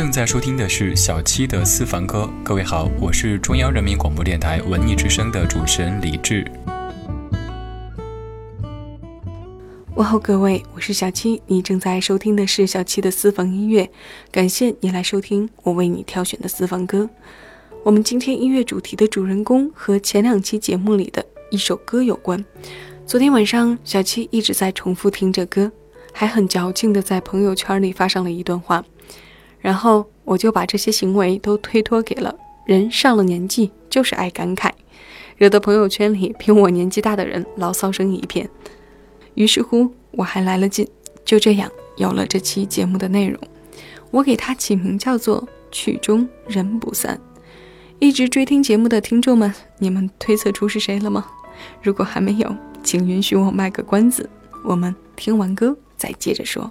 正在收听的是小七的私房歌。各位好，我是中央人民广播电台文艺之声的主持人李志。问候各位，我是小七，你正在收听的是小七的私房音乐。感谢你来收听我为你挑选的私房歌。我们今天音乐主题的主人公和前两期节目里的一首歌有关。昨天晚上，小七一直在重复听着歌，还很矫情的在朋友圈里发上了一段话。然后我就把这些行为都推脱给了人上了年纪就是爱感慨，惹得朋友圈里比我年纪大的人牢骚声一片。于是乎，我还来了劲，就这样有了这期节目的内容。我给它起名叫做“曲终人不散”。一直追听节目的听众们，你们推测出是谁了吗？如果还没有，请允许我卖个关子，我们听完歌再接着说。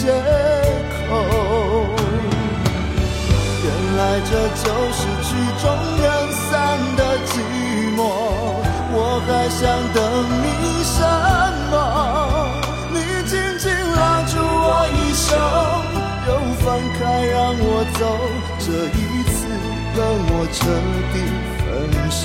借口，原来这就是曲终人散的寂寞。我还想等你什么？你紧紧拉住我衣袖，又放开让我走。这一次跟我彻底分手。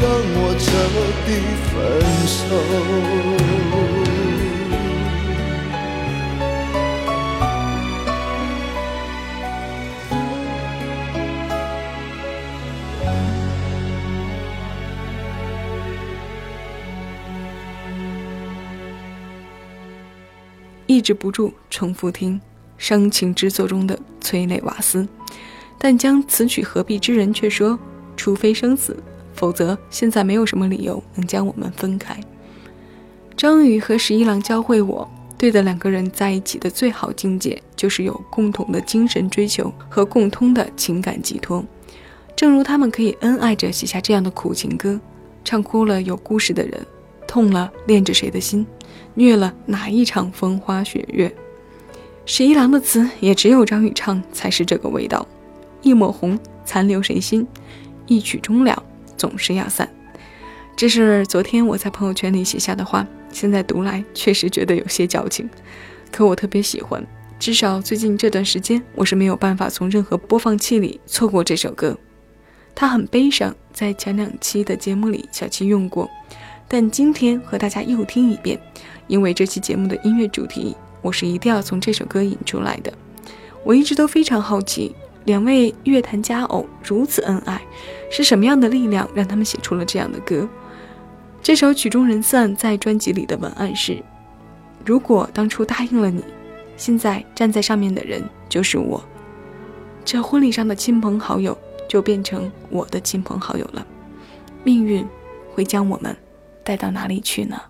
跟我彻底分手。抑制不住重复听伤情之作中的催泪瓦斯，但将此曲何必之人却说：除非生死，否则现在没有什么理由能将我们分开。张宇和十一郎教会我，对的两个人在一起的最好境界，就是有共同的精神追求和共通的情感寄托。正如他们可以恩爱着写下这样的苦情歌，唱哭了有故事的人，痛了恋着谁的心。虐了哪一场风花雪月？十一郎的词也只有张宇唱才是这个味道。一抹红残留谁心？一曲终了总是要散。这是昨天我在朋友圈里写下的话，现在读来确实觉得有些矫情，可我特别喜欢。至少最近这段时间，我是没有办法从任何播放器里错过这首歌。它很悲伤，在前两期的节目里小七用过，但今天和大家又听一遍。因为这期节目的音乐主题，我是一定要从这首歌引出来的。我一直都非常好奇，两位乐坛佳偶如此恩爱，是什么样的力量让他们写出了这样的歌？这首曲终人散在专辑里的文案是：如果当初答应了你，现在站在上面的人就是我，这婚礼上的亲朋好友就变成我的亲朋好友了。命运会将我们带到哪里去呢？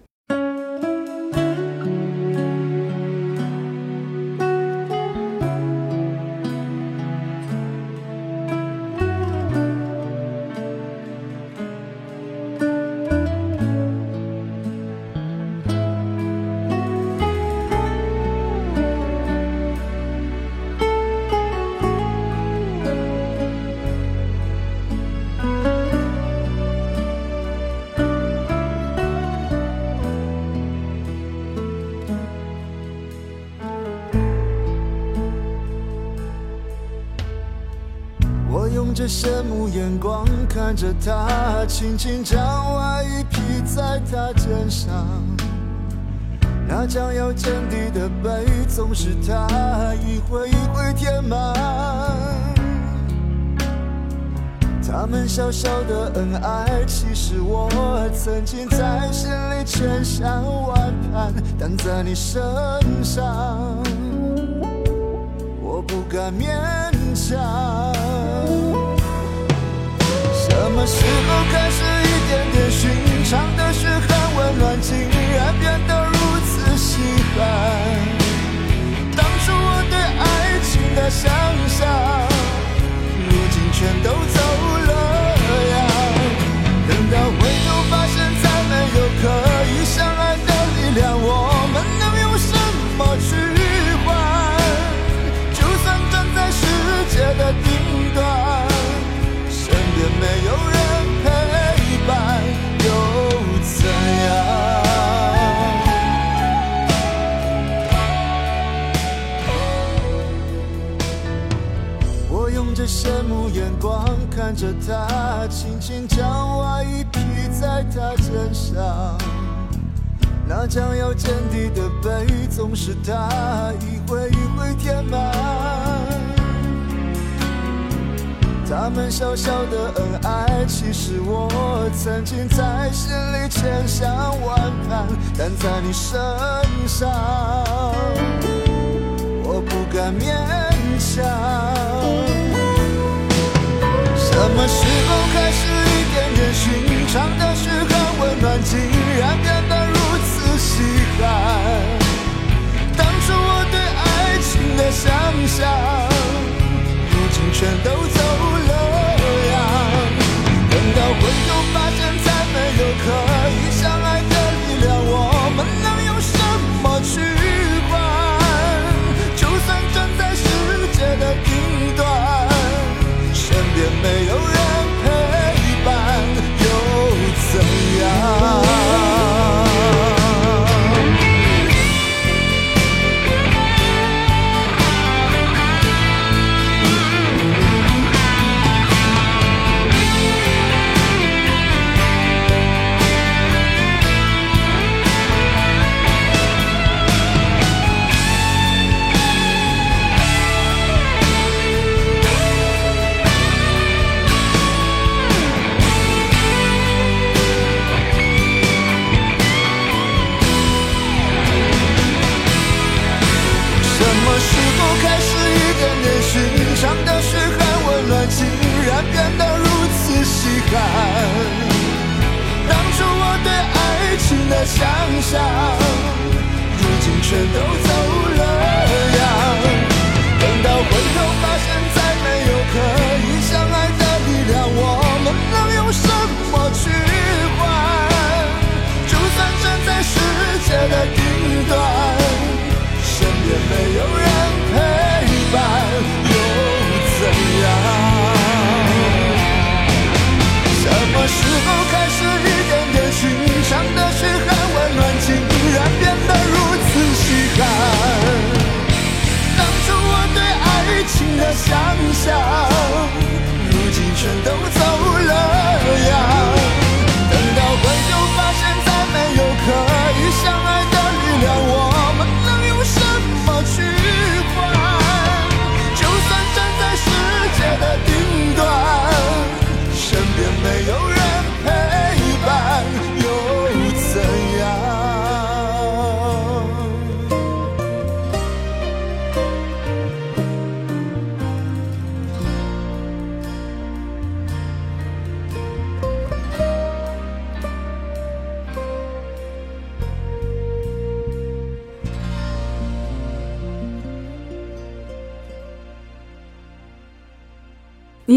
羡慕眼光看着他，轻轻将外衣披在他肩上。那将要见底的背，总是他一回一回填满。他们小小的恩爱，其实我曾经在心里千想万盼，但在你身上，我不敢勉强。什么时候开始，一点点寻常的嘘寒问暖，竟然变得如此稀罕？当初我对爱情的想象，如今全都走将外衣披在他肩上。那将要见底的背，总是他一回一回填满。他们小小的恩爱，其实我曾经在心里千想万盼，但在你身上，我不敢勉强。什么时候开始，见人寻常的嘘寒问暖，竟然变得如此稀罕？当初我对爱情的想象，变得如此稀罕。当初我对爱情的想象，如今全都走了样。等到回头发现再没有可以相爱的力量，我们能用什么去换？就算站在世界的顶端。想象，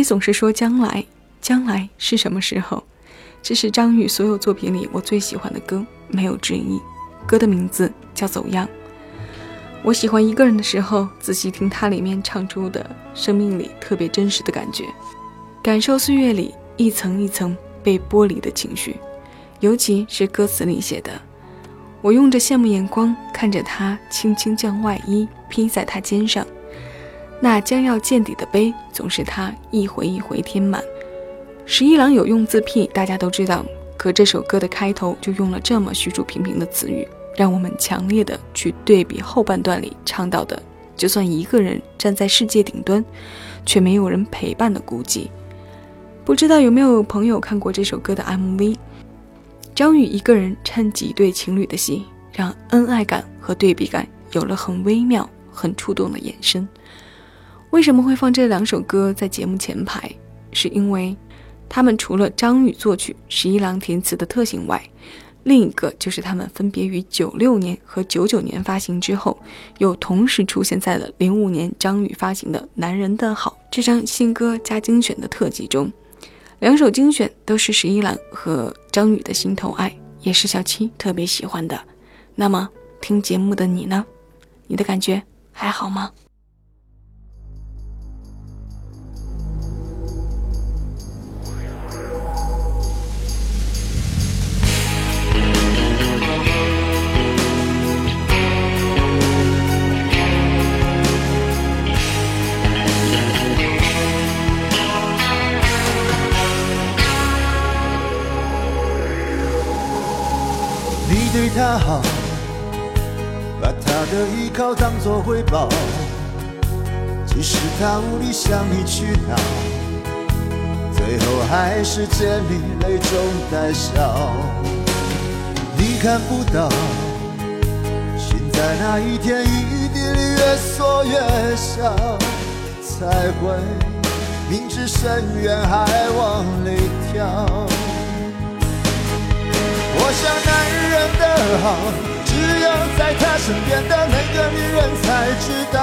你总是说将来，将来是什么时候？这是张宇所有作品里我最喜欢的歌，没有之一。歌的名字叫《走样》。我喜欢一个人的时候，仔细听它里面唱出的生命里特别真实的感觉，感受岁月里一层一层被剥离的情绪，尤其是歌词里写的：“我用着羡慕眼光看着他轻轻将外衣披在他肩上。”那将要见底的杯，总是他一回一回填满。十一郎有用字癖，大家都知道，可这首歌的开头就用了这么虚竹平平的词语，让我们强烈的去对比后半段里唱到的，就算一个人站在世界顶端，却没有人陪伴的孤寂。不知道有没有朋友看过这首歌的 MV？张宇一个人衬几对情侣的戏，让恩爱感和对比感有了很微妙、很触动的延伸。为什么会放这两首歌在节目前排？是因为他们除了张宇作曲、十一郎填词的特性外，另一个就是他们分别于九六年和九九年发行之后，又同时出现在了零五年张宇发行的《男人的好》这张新歌加精选的特辑中。两首精选都是十一郎和张宇的心头爱，也是小七特别喜欢的。那么听节目的你呢？你的感觉还好吗？好，把他的依靠当作回报，即使他无力向你去讨，最后还是见你泪中带笑。你看不到，心在那一天一地里越缩越小，才会明知深渊还往里跳。想男人的好，只有在他身边的那个女人才知道。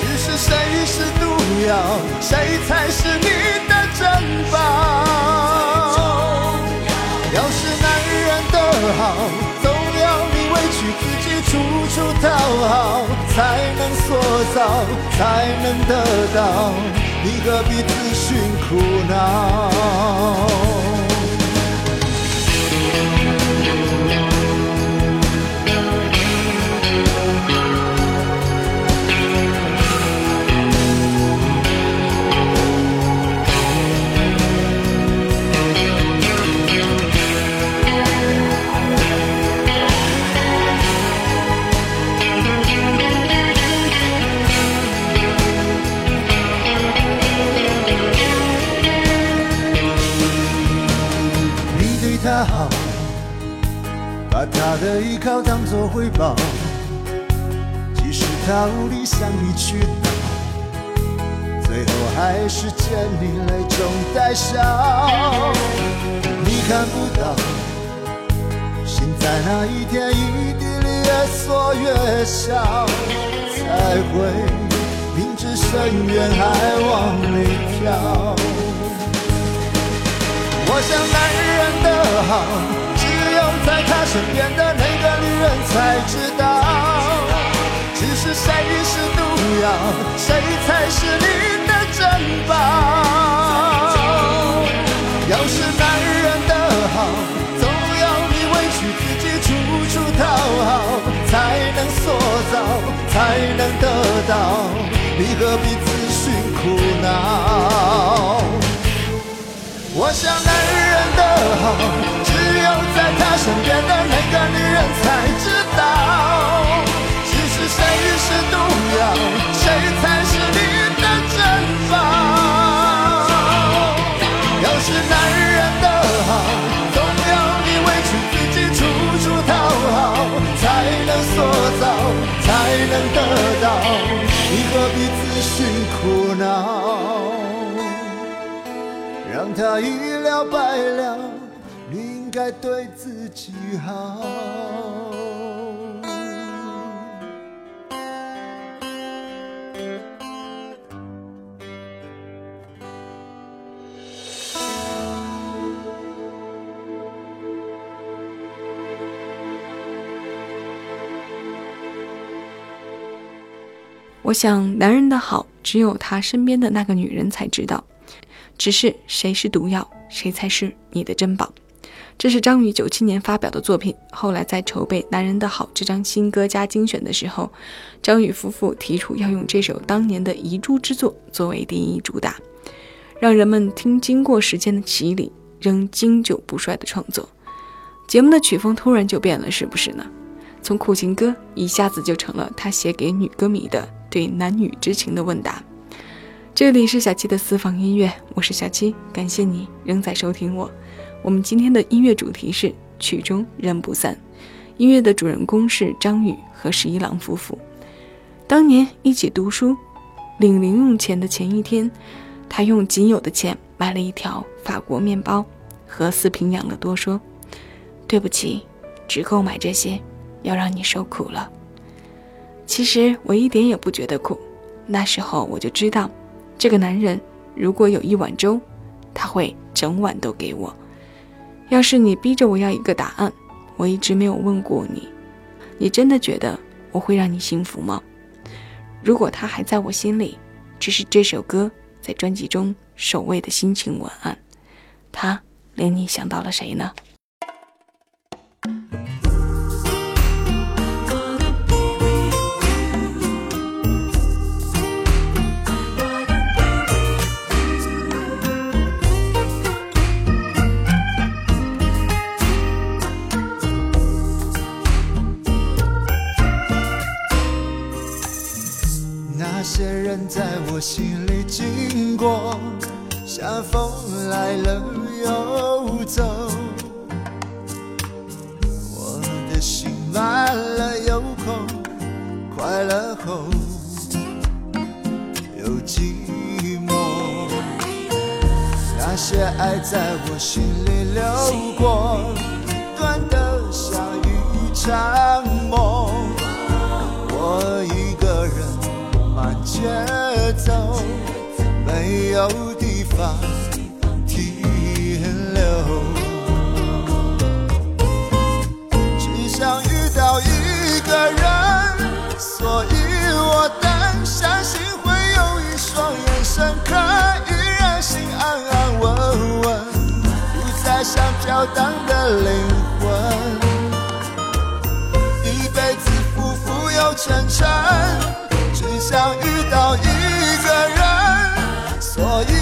只是谁是毒药，谁才是你的珍宝？要是男人的好，总要你委屈自己，处处讨好，才能塑造，才能得到。你何必自寻苦恼？他的依靠当作回报，即使他无力向你去讨，最后还是见你泪中带笑。你看不到，心在那一天一地里越缩越小，才会明知深渊还往里跳。我想男人的好，在他身边的那个女人才知道。只是谁是毒药，谁才是你的珍宝？要是男人的好，总要你委屈自己处处讨好，才能塑造，才能得到。你何必自寻苦恼？我想男人的好，有在他身边的那个女人才知道。其实谁是毒药，谁才是你的珍宝？要是男人的好，总要你委屈自己处处讨好，才能塑造，才能得到。你何必自寻苦恼？让他一了百了，该对自己好。我想，男人的好，只有他身边的那个女人才知道。只是谁是毒药，谁才是你的珍宝。这是张宇九七年发表的作品。后来在筹备《男人的好》这张新歌加精选的时候，张宇夫妇提出要用这首当年的遗珠之作作为第一主打，让人们听经过时间的洗礼，仍经久不衰的创作。节目的曲风突然就变了，是不是呢？从苦情歌一下子就成了他写给女歌迷的对男女之情的问答。这里是小七的私房音乐，我是小七，感谢你仍在收听我。我们今天的音乐主题是曲终人不散，音乐的主人公是张宇和十一郎夫妇。当年一起读书，领零用钱的前一天，他用仅有的钱买了一条法国面包和四瓶养乐多，说：“对不起，只够买这些，要让你受苦了。”其实我一点也不觉得苦，那时候我就知道。这个男人如果有一碗粥，他会整碗都给我。要是你逼着我要一个答案，我一直没有问过你，你真的觉得我会让你幸福吗？如果他还在我心里，只是这首歌在专辑中首位的心情文案，他令你想到了谁呢？那些人在我心里经过，像风来了又走。我的心满了又空，快乐后又寂寞。那些爱在我心里流过，短的像一场梦。慢街。走，没有地方停留，只想遇到一个人，所以我等，相信会有一双眼神可以让心安安稳稳，不再像飘荡的灵魂，一辈子浮浮又沉沉，想遇到一个人。所以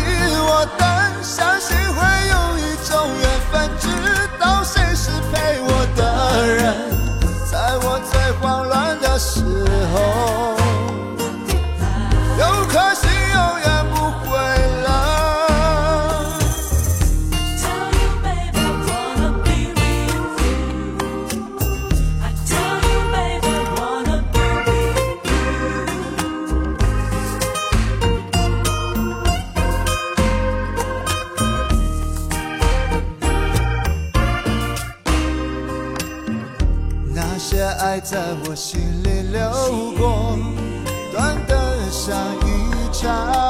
在我心里流过，短的像一场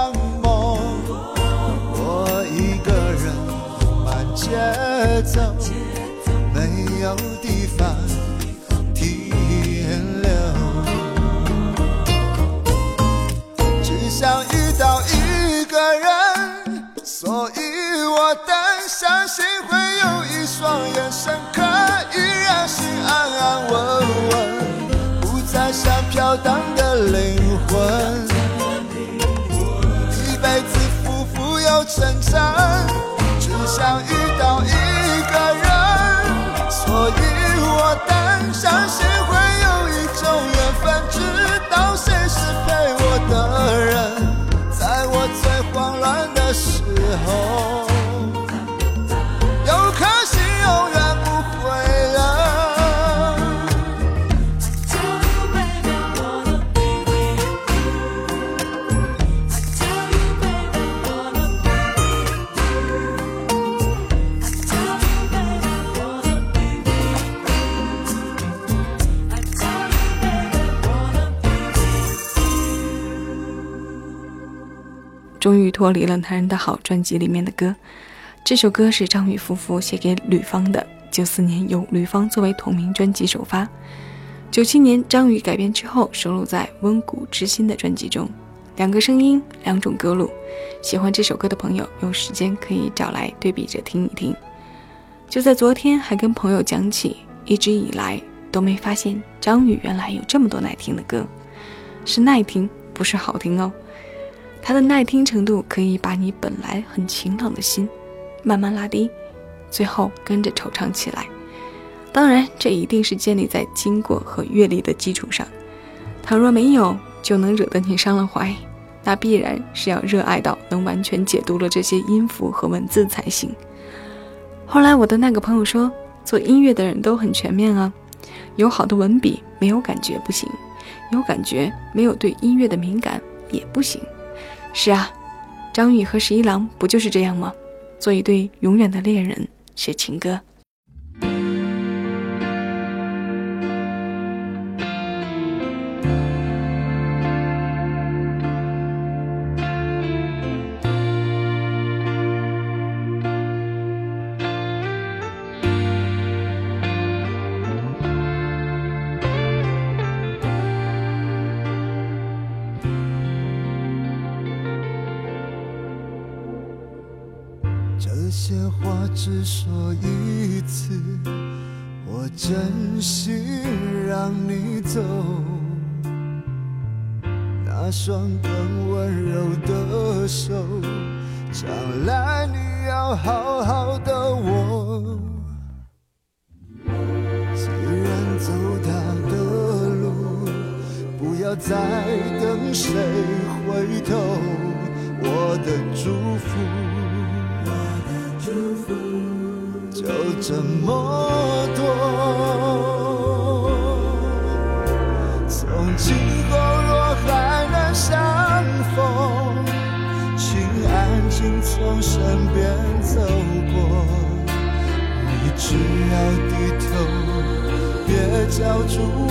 脱离了《男人的好》专辑里面的歌。这首歌是张宇夫妇写给吕方的，九四年由吕方作为同名专辑首发，九七年张宇改编之后收录在《温谷之心》的专辑中。两个声音，两种歌路，喜欢这首歌的朋友有时间可以找来对比着听一听。就在昨天，还跟朋友讲起，一直以来都没发现张宇原来有这么多耐听的歌，是耐听，不是好听哦。它的耐听程度可以把你本来很晴朗的心慢慢拉低，最后跟着惆怅起来。当然，这一定是建立在经过和阅历的基础上。倘若没有，就能惹得你伤了怀，那必然是要热爱到能完全解读了这些音符和文字才行。后来我的那个朋友说，做音乐的人都很全面啊，有好的文笔没有感觉不行，有感觉没有对音乐的敏感也不行。是啊，张宇和十一郎不就是这样吗？做一对永远的恋人，写情歌。只说一次，我真心让你走。那双更温柔的手，将来你要好好的握。既然走他的路，不要再等谁回头。我的祝福。这么多。从今后若还能相逢，请安静从身边走过。你只要低头，别叫住我，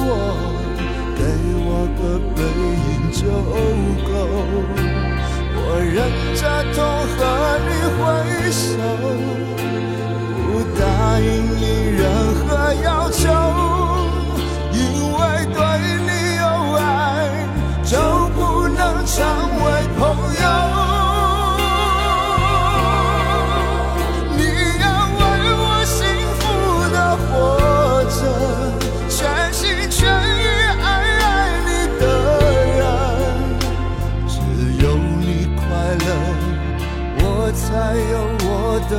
给我个背影就够。我忍着痛和你挥手，答应你任何要求，因为对你有爱，就不能成为朋友。你要为我幸福的活着，全心全意爱爱你的人。只有你快乐，我才有我的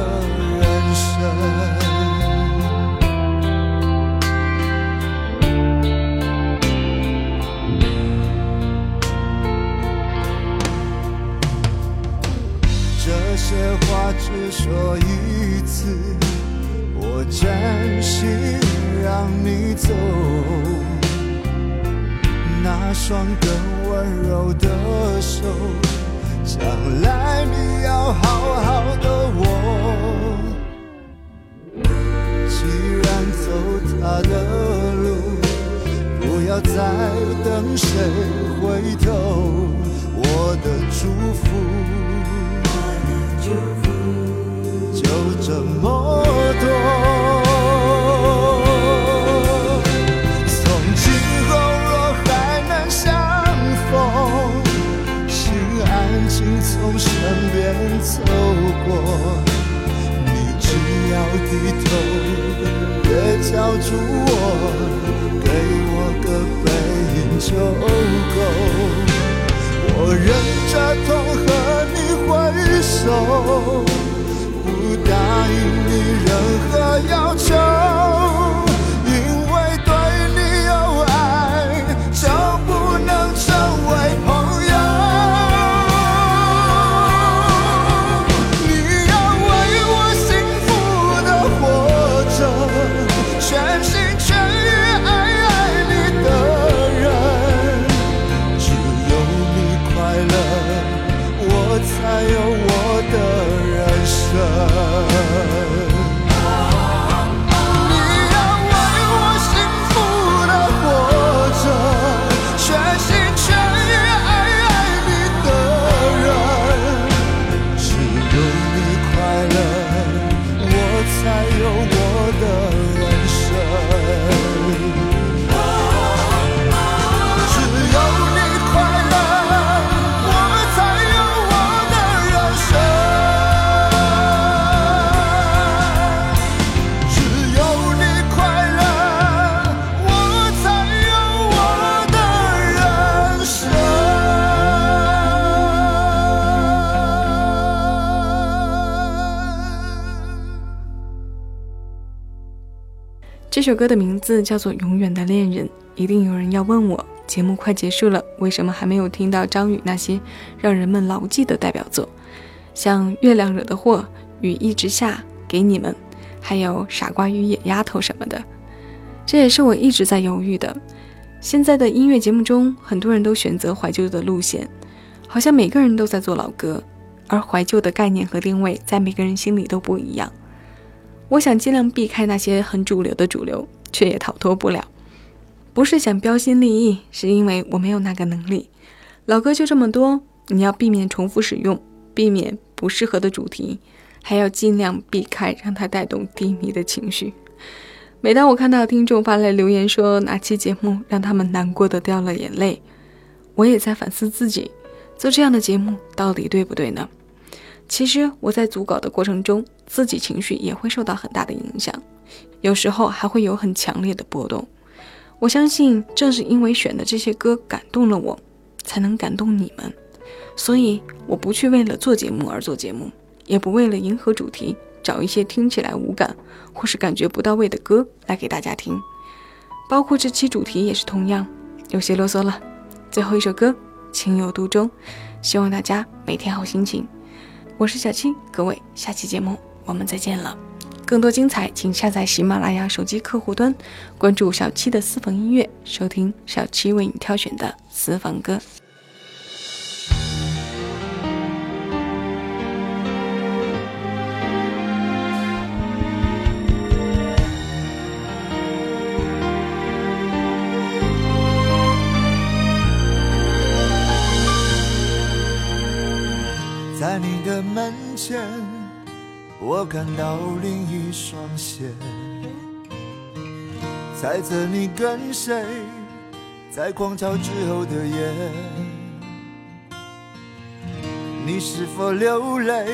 些话只说一次，我真心让你走。那双更温柔的手，将来你要好好的握。既然走他的路，不要再等谁回头。我的祝福。有这么多。从今后若还能相逢，请安静从身边走过。你只要低头，别叫住我，给我个背影就够。我忍着痛和你挥手。这首歌的名字叫做《永远的恋人》。一定有人要问我，节目快结束了，为什么还没有听到张宇那些让人们牢记的代表作？像《月亮惹的祸》《雨一直下》给你们，还有《傻瓜与野丫头》什么的。这也是我一直在犹豫的。现在的音乐节目中，很多人都选择怀旧的路线，好像每个人都在做老歌，而怀旧的概念和定位在每个人心里都不一样。我想尽量避开那些很主流的主流，却也逃脱不了。不是想标新立异，是因为我没有那个能力。老歌就这么多，你要避免重复使用，避免不适合的主题，还要尽量避开让它带动低迷的情绪。每当我看到听众发来留言说哪期节目让他们难过的掉了眼泪，我也在反思自己，做这样的节目到底对不对呢？其实我在组稿的过程中，自己情绪也会受到很大的影响，有时候还会有很强烈的波动。我相信，正是因为选的这些歌感动了我，才能感动你们。所以，我不去为了做节目而做节目，也不为了迎合主题找一些听起来无感或是感觉不到位的歌来给大家听。包括这期主题也是同样，有些啰嗦了。最后一首歌《情有独钟》，希望大家每天好心情。我是小七，各位，下期节目我们再见了。更多精彩，请下载喜马拉雅手机客户端，关注小七的私房音乐，收听小七为你挑选的私房歌。的门前，我看到另一双鞋，猜测你跟谁在狂潮之后的夜，你是否流泪，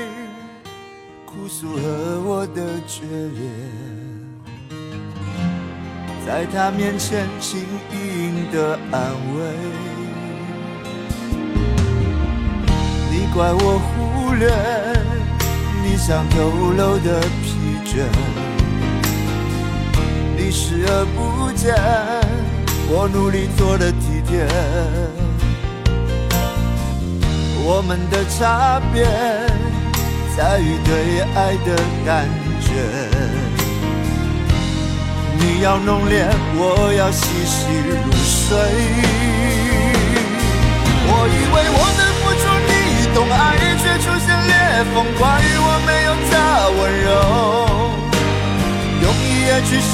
哭诉和我的决裂，在他面前轻盈的安慰。怪我忽略你想透露的疲倦，你视而不见我努力做的体贴。我们的差别在于对爱的感觉，你要浓烈，我要细细入睡。我以为我的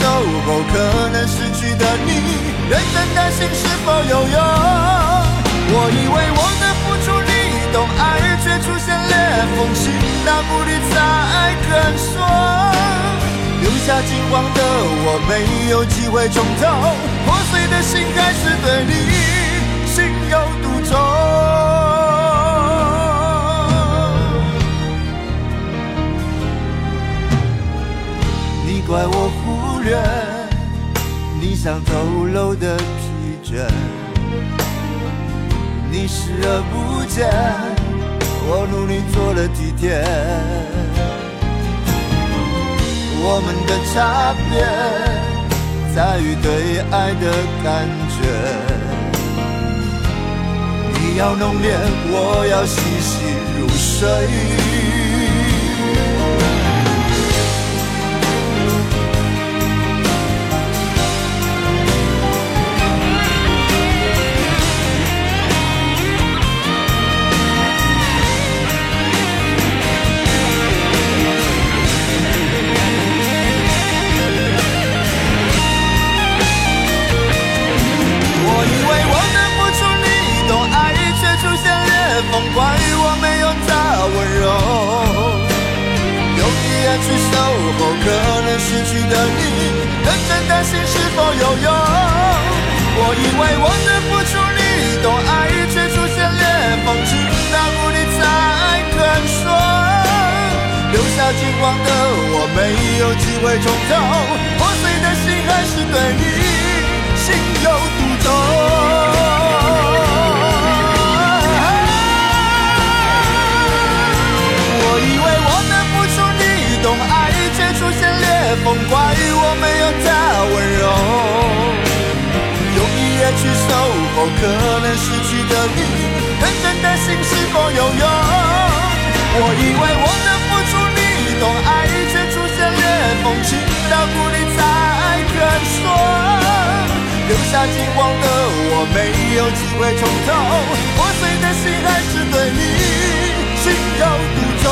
走后，可能失去的你，认真担心是否有用。我以为我的付出你懂爱，却出现裂缝，心大不力才肯说。留下惊慌的我，没有机会重头，破碎的心还是对你心有独钟。你怪我忽略你想透露的疲倦，你视而不见，我努力做了体贴。我们的差别在于对爱的感觉。你要浓烈，我要细细入睡。风，怪我没有他温柔。用一夜去守候，可能失去的你，认真的心是否有用？我以为我的付出你懂爱，却出现裂缝，情到谷底才肯说。留下金光的我，没有机会重头，破碎的心还是对你心有独钟